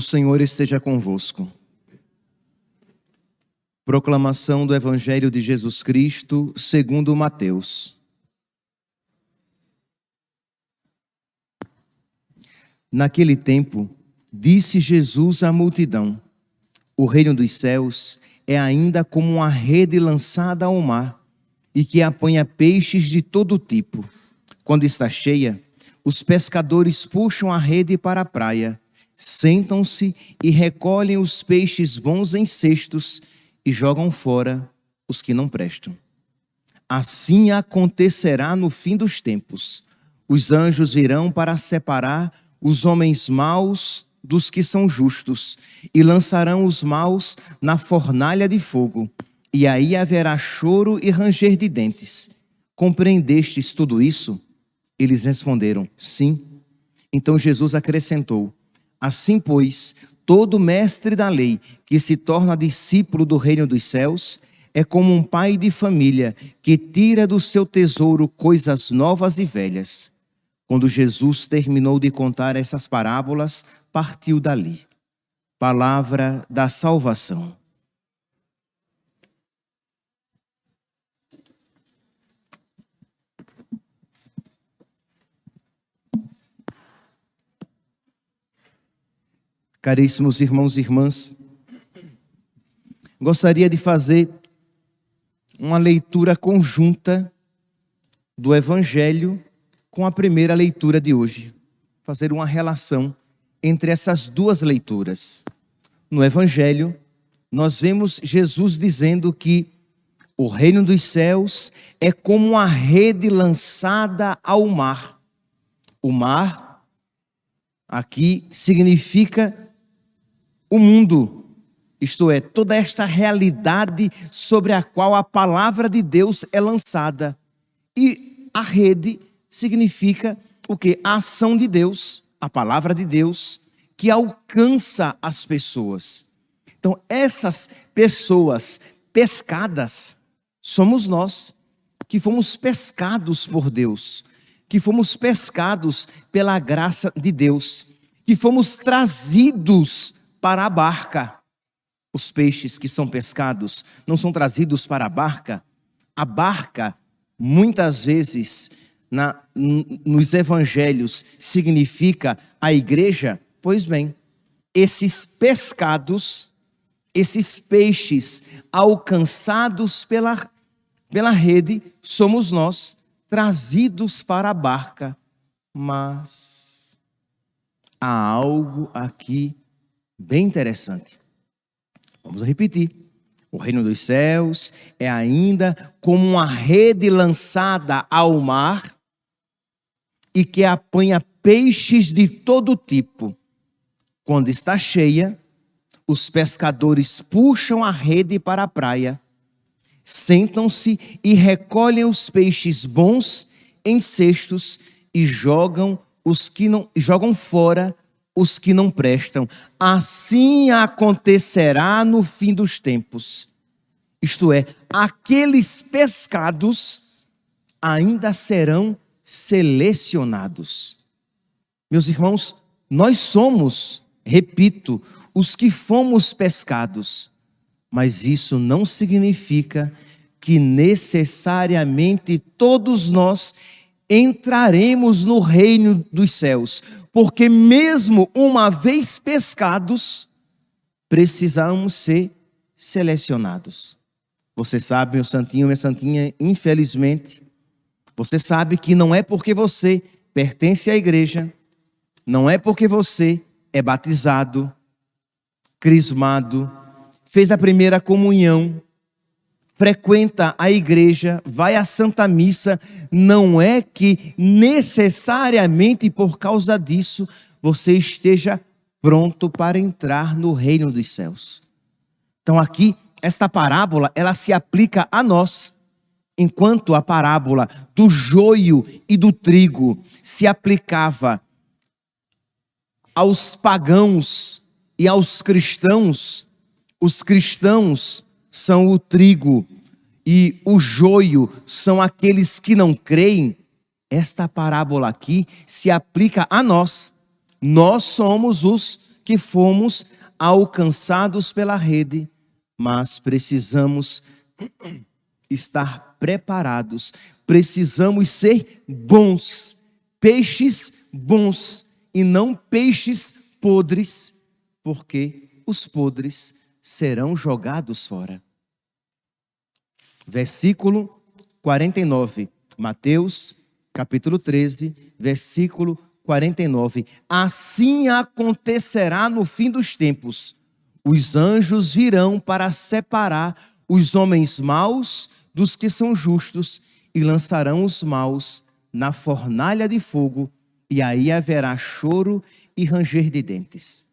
O Senhor esteja convosco. Proclamação do Evangelho de Jesus Cristo, segundo Mateus. Naquele tempo, disse Jesus à multidão: O reino dos céus é ainda como uma rede lançada ao mar e que apanha peixes de todo tipo. Quando está cheia, os pescadores puxam a rede para a praia sentam-se e recolhem os peixes bons em cestos e jogam fora os que não prestam. Assim acontecerá no fim dos tempos. Os anjos virão para separar os homens maus dos que são justos e lançarão os maus na fornalha de fogo. E aí haverá choro e ranger de dentes. Compreendestes tudo isso? Eles responderam: Sim. Então Jesus acrescentou: Assim, pois, todo mestre da lei que se torna discípulo do reino dos céus é como um pai de família que tira do seu tesouro coisas novas e velhas. Quando Jesus terminou de contar essas parábolas, partiu dali. Palavra da salvação. Caríssimos irmãos e irmãs, gostaria de fazer uma leitura conjunta do Evangelho com a primeira leitura de hoje. Fazer uma relação entre essas duas leituras. No Evangelho, nós vemos Jesus dizendo que o reino dos céus é como uma rede lançada ao mar. O mar, aqui, significa o mundo, isto é, toda esta realidade sobre a qual a palavra de Deus é lançada. E a rede significa o que? A ação de Deus, a palavra de Deus, que alcança as pessoas. Então, essas pessoas pescadas somos nós, que fomos pescados por Deus, que fomos pescados pela graça de Deus, que fomos trazidos para a barca. Os peixes que são pescados não são trazidos para a barca. A barca, muitas vezes, na, nos evangelhos, significa a igreja. Pois bem, esses pescados, esses peixes alcançados pela, pela rede, somos nós, trazidos para a barca. Mas há algo aqui bem interessante. Vamos repetir. O reino dos céus é ainda como uma rede lançada ao mar e que apanha peixes de todo tipo. Quando está cheia, os pescadores puxam a rede para a praia, sentam-se e recolhem os peixes bons em cestos e jogam os que não jogam fora os que não prestam. Assim acontecerá no fim dos tempos. Isto é, aqueles pescados ainda serão selecionados. Meus irmãos, nós somos, repito, os que fomos pescados, mas isso não significa que necessariamente todos nós entraremos no reino dos céus, porque mesmo uma vez pescados, precisamos ser selecionados. Você sabe, meu santinho, minha santinha, infelizmente, você sabe que não é porque você pertence à igreja, não é porque você é batizado, crismado, fez a primeira comunhão, frequenta a igreja, vai à Santa Missa, não é que necessariamente por causa disso você esteja pronto para entrar no reino dos céus. Então aqui esta parábola, ela se aplica a nós, enquanto a parábola do joio e do trigo se aplicava aos pagãos e aos cristãos, os cristãos são o trigo e o joio são aqueles que não creem, esta parábola aqui se aplica a nós. Nós somos os que fomos alcançados pela rede, mas precisamos estar preparados, precisamos ser bons, peixes bons e não peixes podres, porque os podres serão jogados fora. Versículo 49, Mateus, capítulo 13, versículo 49. Assim acontecerá no fim dos tempos. Os anjos virão para separar os homens maus dos que são justos e lançarão os maus na fornalha de fogo, e aí haverá choro e ranger de dentes.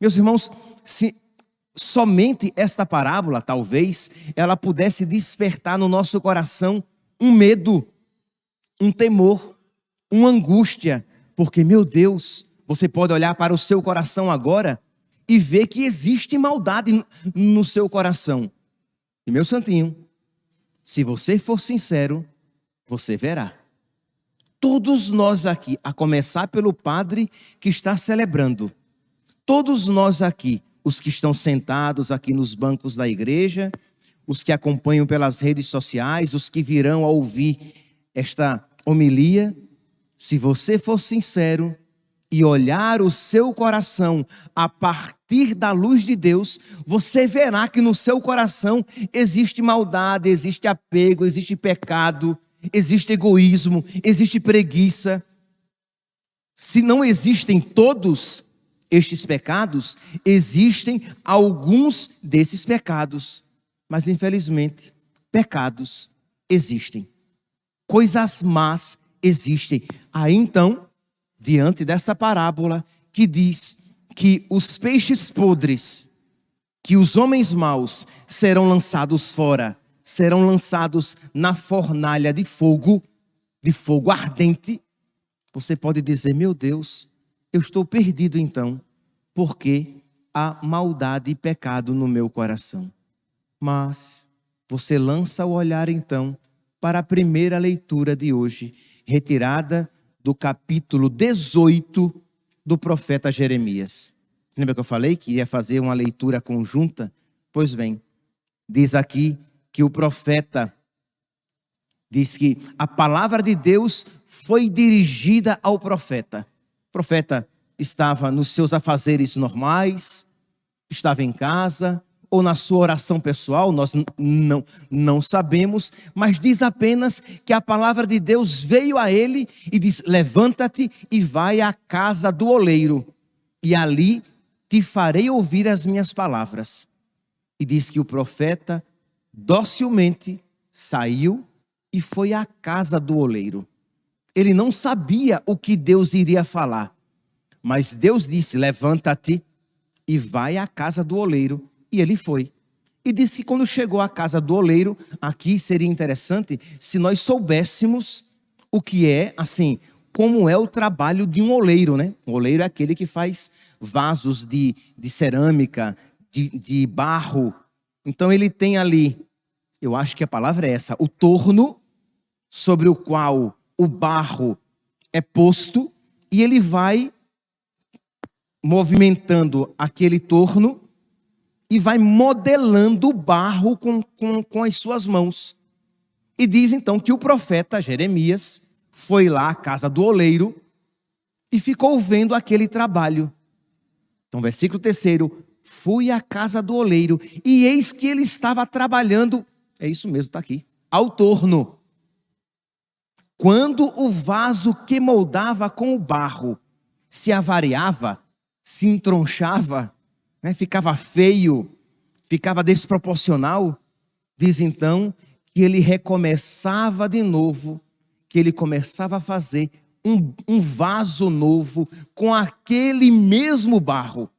Meus irmãos, se somente esta parábola, talvez, ela pudesse despertar no nosso coração um medo, um temor, uma angústia, porque, meu Deus, você pode olhar para o seu coração agora e ver que existe maldade no seu coração. E, meu santinho, se você for sincero, você verá. Todos nós aqui, a começar pelo padre que está celebrando, todos nós aqui, os que estão sentados aqui nos bancos da igreja, os que acompanham pelas redes sociais, os que virão a ouvir esta homilia, se você for sincero e olhar o seu coração a partir da luz de Deus, você verá que no seu coração existe maldade, existe apego, existe pecado, existe egoísmo, existe preguiça. Se não existem todos estes pecados, existem alguns desses pecados. Mas infelizmente, pecados existem. Coisas más existem. Aí então, diante desta parábola que diz que os peixes podres, que os homens maus serão lançados fora, serão lançados na fornalha de fogo, de fogo ardente, você pode dizer: meu Deus, eu estou perdido então, porque há maldade e pecado no meu coração. Mas você lança o olhar então para a primeira leitura de hoje retirada do capítulo 18 do profeta Jeremias. Lembra que eu falei que ia fazer uma leitura conjunta? Pois bem, diz aqui que o profeta diz que a palavra de Deus foi dirigida ao profeta. Profeta estava nos seus afazeres normais, estava em casa, ou na sua oração pessoal, nós não, não sabemos, mas diz apenas que a palavra de Deus veio a ele e diz: Levanta-te e vai à casa do oleiro, e ali te farei ouvir as minhas palavras. E diz que o profeta docilmente saiu e foi à casa do oleiro. Ele não sabia o que Deus iria falar, mas Deus disse: Levanta-te e vai à casa do oleiro e ele foi. E disse que quando chegou à casa do oleiro, aqui seria interessante se nós soubéssemos o que é, assim, como é o trabalho de um oleiro, né? O oleiro é aquele que faz vasos de, de cerâmica, de, de barro. Então ele tem ali, eu acho que a palavra é essa, o torno sobre o qual o barro é posto e ele vai movimentando aquele torno e vai modelando o barro com, com, com as suas mãos. E diz então que o profeta Jeremias foi lá à casa do oleiro e ficou vendo aquele trabalho. Então, versículo terceiro: fui à casa do oleiro e eis que ele estava trabalhando, é isso mesmo, está aqui, ao torno. Quando o vaso que moldava com o barro se avariava, se entronchava, né, ficava feio, ficava desproporcional, diz então que ele recomeçava de novo, que ele começava a fazer um, um vaso novo com aquele mesmo barro.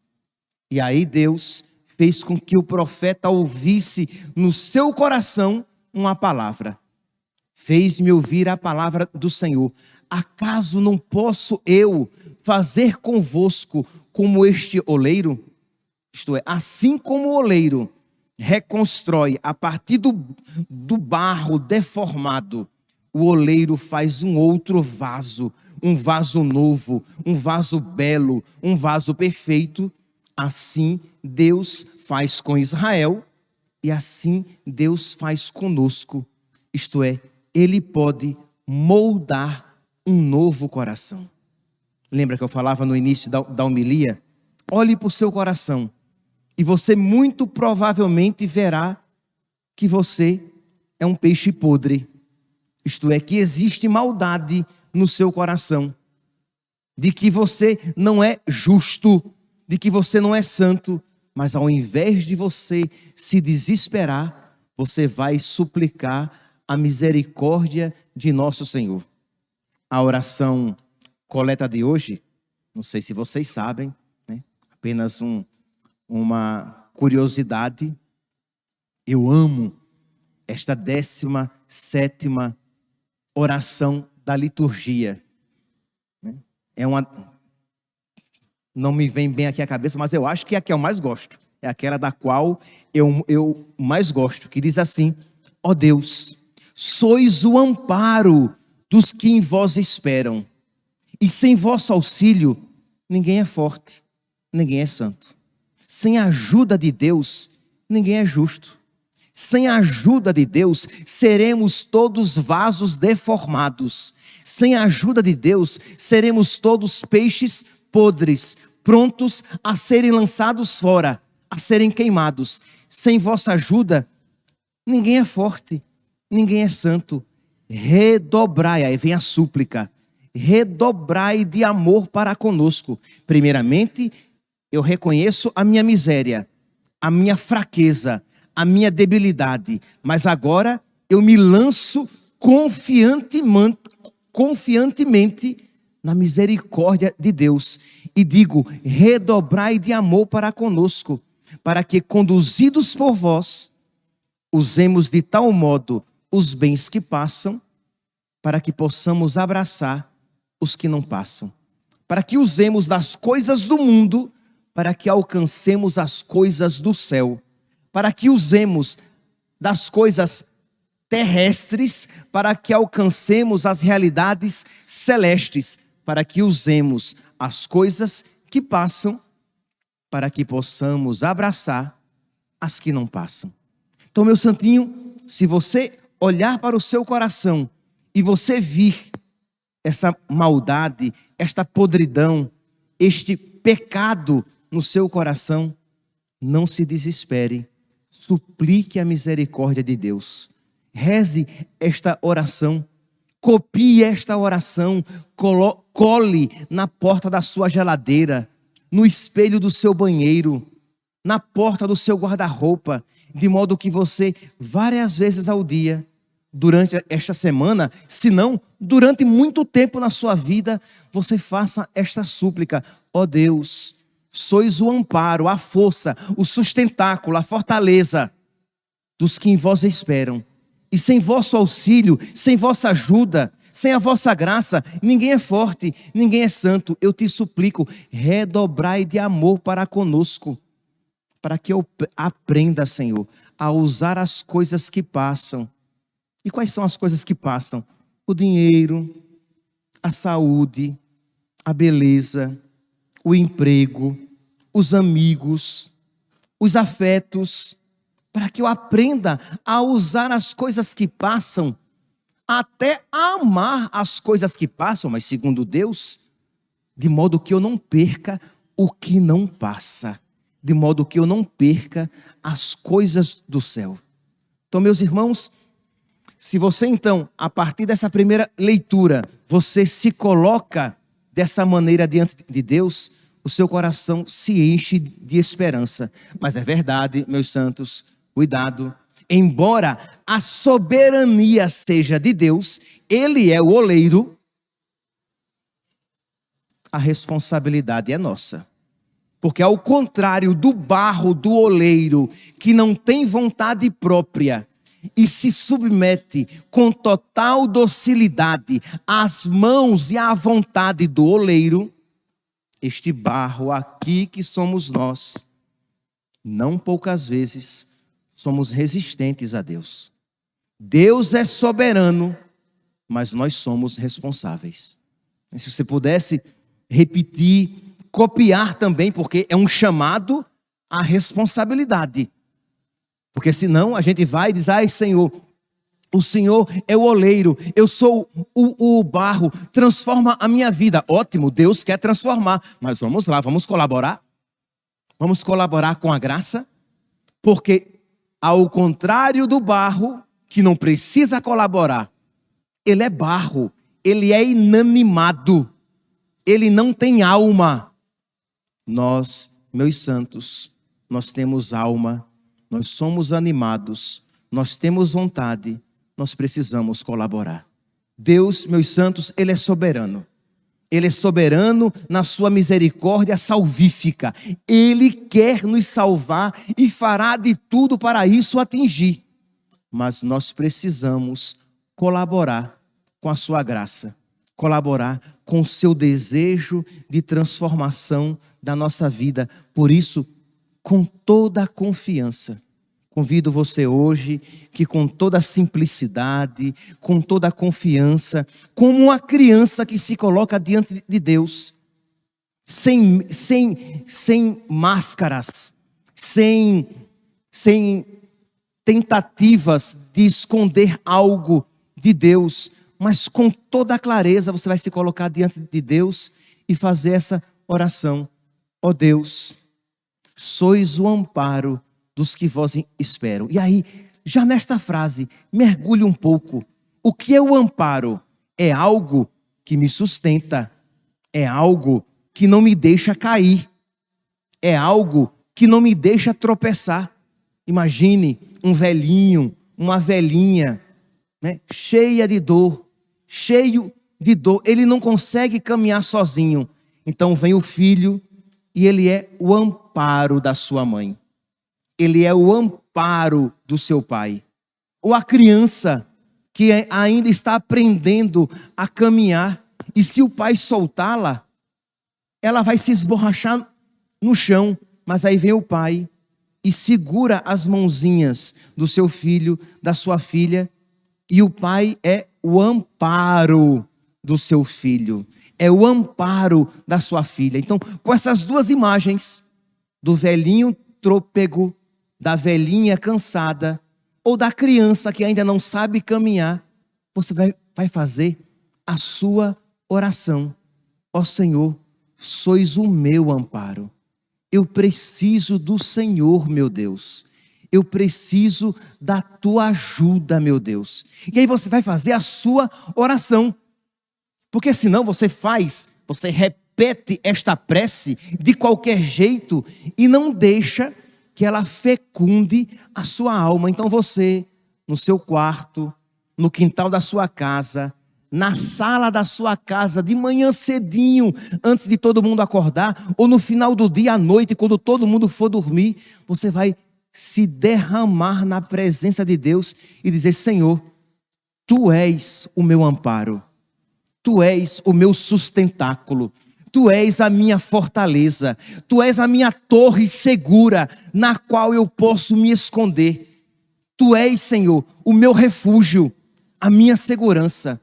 E aí Deus fez com que o profeta ouvisse no seu coração uma palavra. Fez-me ouvir a palavra do Senhor. Acaso não posso eu fazer convosco como este oleiro? Isto é, assim como o oleiro reconstrói a partir do, do barro deformado, o oleiro faz um outro vaso, um vaso novo, um vaso belo, um vaso perfeito. Assim Deus faz com Israel e assim Deus faz conosco. Isto é, Ele pode moldar um novo coração. Lembra que eu falava no início da, da homilia? Olhe para o seu coração e você muito provavelmente verá que você é um peixe podre. Isto é, que existe maldade no seu coração, de que você não é justo, de que você não é santo, mas ao invés de você se desesperar, você vai suplicar a misericórdia de nosso Senhor. A oração coleta de hoje, não sei se vocês sabem, né? apenas um, uma curiosidade. Eu amo esta décima sétima oração da liturgia. Né? É uma. Não me vem bem aqui a cabeça, mas eu acho que é a que eu mais gosto. É aquela da qual eu, eu mais gosto, que diz assim: Ó oh Deus, sois o amparo dos que em vós esperam, e sem vosso auxílio, ninguém é forte, ninguém é santo. Sem a ajuda de Deus, ninguém é justo. Sem a ajuda de Deus, seremos todos vasos deformados. Sem a ajuda de Deus, seremos todos peixes podres, prontos a serem lançados fora, a serem queimados. Sem vossa ajuda, ninguém é forte, ninguém é santo. Redobrai, aí vem a súplica, redobrai de amor para conosco. Primeiramente, eu reconheço a minha miséria, a minha fraqueza, a minha debilidade, mas agora eu me lanço confiantemente, confiantemente na misericórdia de Deus e digo: redobrai de amor para conosco, para que, conduzidos por vós, usemos de tal modo os bens que passam, para que possamos abraçar os que não passam, para que usemos das coisas do mundo, para que alcancemos as coisas do céu. Para que usemos das coisas terrestres para que alcancemos as realidades celestes, para que usemos as coisas que passam para que possamos abraçar as que não passam. Então, meu santinho, se você olhar para o seu coração e você vir essa maldade, esta podridão, este pecado no seu coração, não se desespere. Suplique a misericórdia de Deus. Reze esta oração, copie esta oração, cole na porta da sua geladeira, no espelho do seu banheiro, na porta do seu guarda-roupa, de modo que você, várias vezes ao dia, durante esta semana, se não durante muito tempo na sua vida, você faça esta súplica: ó oh Deus, sois o amparo, a força, o sustentáculo, a fortaleza dos que em vós esperam. E sem vosso auxílio, sem vossa ajuda, sem a vossa graça, ninguém é forte, ninguém é santo. Eu te suplico, redobrai de amor para conosco, para que eu aprenda, Senhor, a usar as coisas que passam. E quais são as coisas que passam? O dinheiro, a saúde, a beleza, o emprego, os amigos, os afetos, para que eu aprenda a usar as coisas que passam, até amar as coisas que passam, mas segundo Deus, de modo que eu não perca o que não passa, de modo que eu não perca as coisas do céu. Então, meus irmãos, se você então, a partir dessa primeira leitura, você se coloca dessa maneira diante de Deus, o seu coração se enche de esperança. Mas é verdade, meus santos, cuidado. Embora a soberania seja de Deus, Ele é o oleiro, a responsabilidade é nossa. Porque ao contrário do barro do oleiro, que não tem vontade própria e se submete com total docilidade às mãos e à vontade do oleiro, este barro aqui que somos nós, não poucas vezes somos resistentes a Deus. Deus é soberano, mas nós somos responsáveis. E se você pudesse repetir copiar também, porque é um chamado à responsabilidade. Porque senão a gente vai e diz: ai, Senhor, o Senhor é o oleiro, eu sou o, o, barro, transforma a minha vida. Ótimo, Deus quer transformar, mas vamos lá, vamos colaborar? Vamos colaborar com a graça? Porque, ao contrário do barro, que não precisa colaborar, ele é barro, ele é inanimado, ele não tem alma. Nós, meus santos, nós temos alma, nós somos animados, nós temos vontade, nós precisamos colaborar. Deus, meus santos, Ele é soberano. Ele é soberano na sua misericórdia salvífica. Ele quer nos salvar e fará de tudo para isso atingir. Mas nós precisamos colaborar com a sua graça, colaborar com o seu desejo de transformação da nossa vida. Por isso, com toda a confiança, Convido você hoje que, com toda a simplicidade, com toda a confiança, como uma criança que se coloca diante de Deus, sem, sem, sem máscaras, sem, sem tentativas de esconder algo de Deus, mas com toda a clareza você vai se colocar diante de Deus e fazer essa oração. Ó oh Deus, sois o amparo dos que vós esperam. E aí, já nesta frase, mergulhe um pouco. O que é o amparo? É algo que me sustenta, é algo que não me deixa cair, é algo que não me deixa tropeçar. Imagine um velhinho, uma velhinha, né, cheia de dor, cheio de dor, ele não consegue caminhar sozinho. Então vem o filho e ele é o amparo da sua mãe ele é o amparo do seu pai. Ou a criança que é, ainda está aprendendo a caminhar, e se o pai soltá-la, ela vai se esborrachar no chão, mas aí vem o pai e segura as mãozinhas do seu filho, da sua filha, e o pai é o amparo do seu filho, é o amparo da sua filha. Então, com essas duas imagens, do velhinho trôpego da velhinha cansada ou da criança que ainda não sabe caminhar, você vai, vai fazer a sua oração. Ó Senhor, sois o meu amparo. Eu preciso do Senhor, meu Deus. Eu preciso da tua ajuda, meu Deus. E aí você vai fazer a sua oração. Porque senão você faz, você repete esta prece de qualquer jeito e não deixa que ela fecunde a sua alma. Então você, no seu quarto, no quintal da sua casa, na sala da sua casa, de manhã cedinho, antes de todo mundo acordar, ou no final do dia à noite, quando todo mundo for dormir, você vai se derramar na presença de Deus e dizer: Senhor, tu és o meu amparo, tu és o meu sustentáculo, Tu és a minha fortaleza, tu és a minha torre segura, na qual eu posso me esconder. Tu és, Senhor, o meu refúgio, a minha segurança.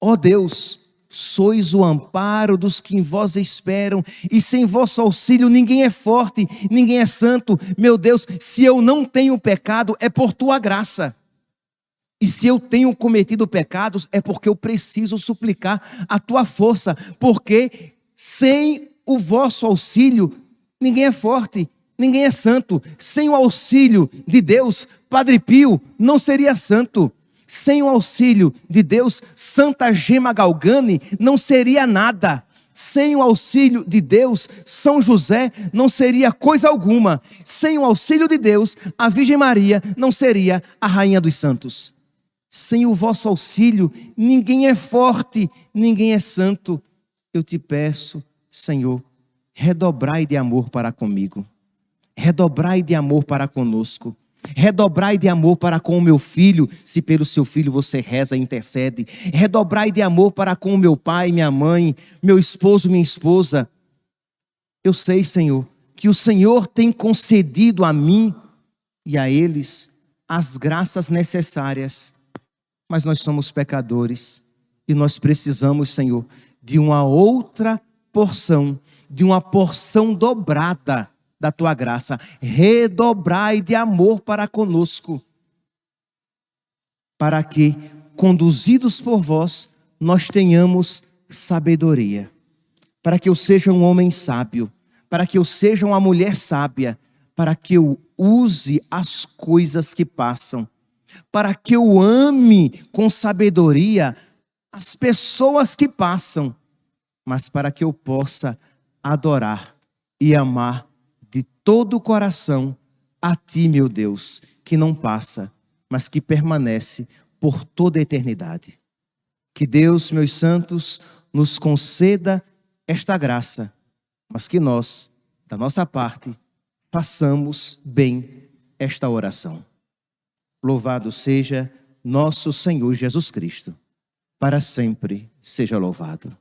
Ó oh Deus, sois o amparo dos que em vós esperam, e sem vosso auxílio ninguém é forte, ninguém é santo. Meu Deus, se eu não tenho pecado, é por tua graça. E se eu tenho cometido pecados, é porque eu preciso suplicar a tua força, porque sem o vosso auxílio, ninguém é forte, ninguém é santo. Sem o auxílio de Deus, Padre Pio não seria santo. Sem o auxílio de Deus, Santa Gema Galgani não seria nada. Sem o auxílio de Deus, São José não seria coisa alguma. Sem o auxílio de Deus, a Virgem Maria não seria a Rainha dos Santos. Sem o vosso auxílio, ninguém é forte, ninguém é santo. Eu te peço, Senhor, redobrai de amor para comigo, redobrai de amor para conosco, redobrai de amor para com o meu filho, se pelo seu filho você reza e intercede, redobrai de amor para com o meu pai, minha mãe, meu esposo, minha esposa. Eu sei, Senhor, que o Senhor tem concedido a mim e a eles as graças necessárias mas nós somos pecadores e nós precisamos, Senhor, de uma outra porção, de uma porção dobrada da tua graça. Redobrai de amor para conosco, para que, conduzidos por vós, nós tenhamos sabedoria. Para que eu seja um homem sábio, para que eu seja uma mulher sábia, para que eu use as coisas que passam, para que eu ame com sabedoria as pessoas que passam, mas para que eu possa adorar e amar todo o coração a Ti, meu Deus, que não passa, mas que permanece por toda a eternidade. Que Deus, meus santos, nos conceda esta graça, mas que nós, da nossa parte, façamos bem esta oração. Louvado seja nosso Senhor Jesus Cristo para sempre seja louvado.